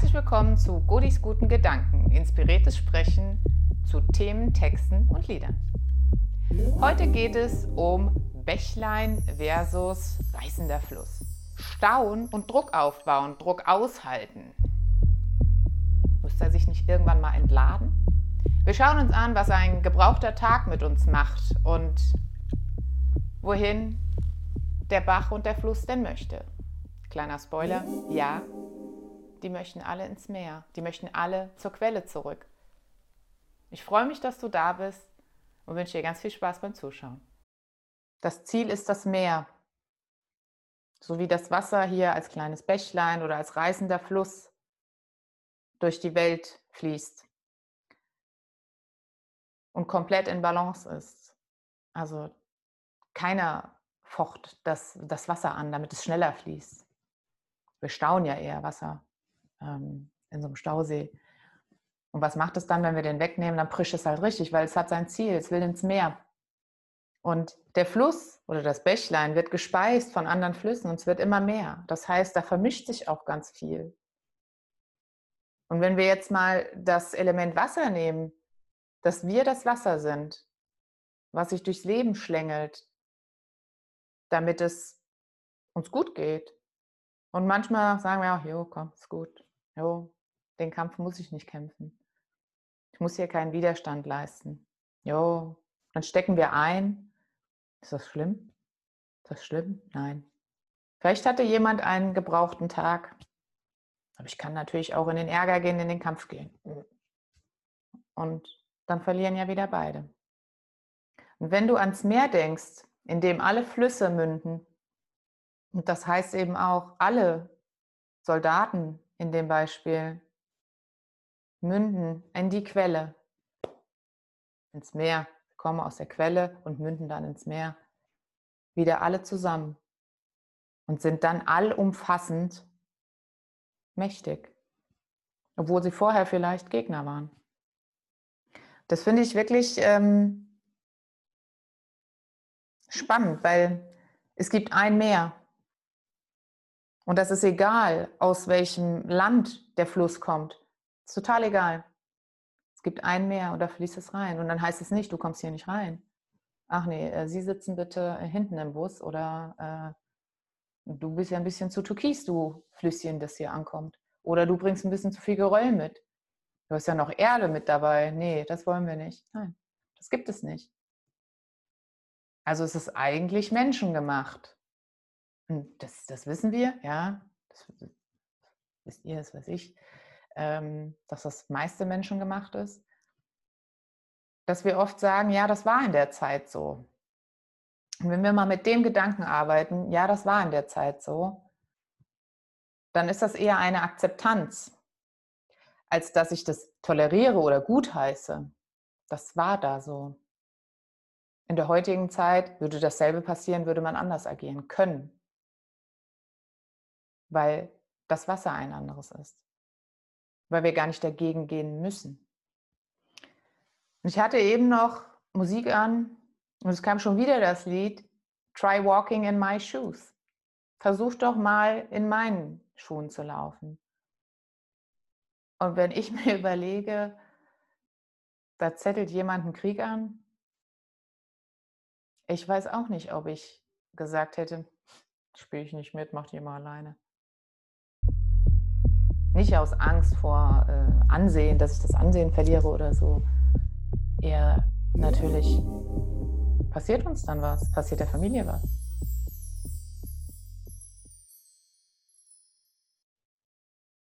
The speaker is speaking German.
Herzlich willkommen zu Godis guten Gedanken, inspiriertes Sprechen zu Themen, Texten und Liedern. Heute geht es um Bächlein versus reißender Fluss. Stauen und Druck aufbauen, Druck aushalten. Muss er sich nicht irgendwann mal entladen? Wir schauen uns an, was ein gebrauchter Tag mit uns macht und wohin der Bach und der Fluss denn möchte. Kleiner Spoiler, ja, die möchten alle ins Meer, die möchten alle zur Quelle zurück. Ich freue mich, dass du da bist und wünsche dir ganz viel Spaß beim Zuschauen. Das Ziel ist das Meer, so wie das Wasser hier als kleines Bächlein oder als reißender Fluss durch die Welt fließt und komplett in Balance ist. Also keiner focht das, das Wasser an, damit es schneller fließt. Wir stauen ja eher Wasser ähm, in so einem Stausee. Und was macht es dann, wenn wir den wegnehmen? Dann prischt es halt richtig, weil es hat sein Ziel, es will ins Meer. Und der Fluss oder das Bächlein wird gespeist von anderen Flüssen und es wird immer mehr. Das heißt, da vermischt sich auch ganz viel. Und wenn wir jetzt mal das Element Wasser nehmen, dass wir das Wasser sind, was sich durchs Leben schlängelt, damit es uns gut geht. Und manchmal sagen wir auch, jo, komm, ist gut. Jo, den Kampf muss ich nicht kämpfen. Ich muss hier keinen Widerstand leisten. Jo, dann stecken wir ein. Ist das schlimm? Ist das schlimm? Nein. Vielleicht hatte jemand einen gebrauchten Tag. Aber ich kann natürlich auch in den Ärger gehen, in den Kampf gehen. Und dann verlieren ja wieder beide. Und wenn du ans Meer denkst, in dem alle Flüsse münden, und das heißt eben auch alle Soldaten in dem Beispiel münden in die Quelle, ins Meer, kommen aus der Quelle und münden dann ins Meer, wieder alle zusammen. Und sind dann allumfassend mächtig, obwohl sie vorher vielleicht Gegner waren. Das finde ich wirklich ähm, spannend, weil es gibt ein Meer und das ist egal, aus welchem Land der Fluss kommt. Ist total egal. Es gibt ein Meer und da fließt es rein. Und dann heißt es nicht, du kommst hier nicht rein. Ach nee, äh, Sie sitzen bitte hinten im Bus oder äh, du bist ja ein bisschen zu türkis, du Flüsschen, das hier ankommt. Oder du bringst ein bisschen zu viel Geröll mit. Du hast ja noch Erde mit dabei. Nee, das wollen wir nicht. Nein, das gibt es nicht. Also es ist eigentlich menschengemacht. Und das, das wissen wir, ja, das wisst ihr, das weiß ich, ähm, dass das meiste Menschen gemacht ist. Dass wir oft sagen, ja, das war in der Zeit so. Und wenn wir mal mit dem Gedanken arbeiten, ja, das war in der Zeit so, dann ist das eher eine Akzeptanz, als dass ich das toleriere oder gutheiße. Das war da so. In der heutigen Zeit würde dasselbe passieren, würde man anders agieren können weil das Wasser ein anderes ist, weil wir gar nicht dagegen gehen müssen. Und ich hatte eben noch Musik an und es kam schon wieder das Lied Try Walking in My Shoes. Versuch doch mal in meinen Schuhen zu laufen. Und wenn ich mir überlege, da zettelt jemand einen Krieg an, ich weiß auch nicht, ob ich gesagt hätte, spiele ich nicht mit, macht ihr mal alleine. Nicht aus Angst vor äh, Ansehen, dass ich das Ansehen verliere oder so. Eher natürlich passiert uns dann was, passiert der Familie was.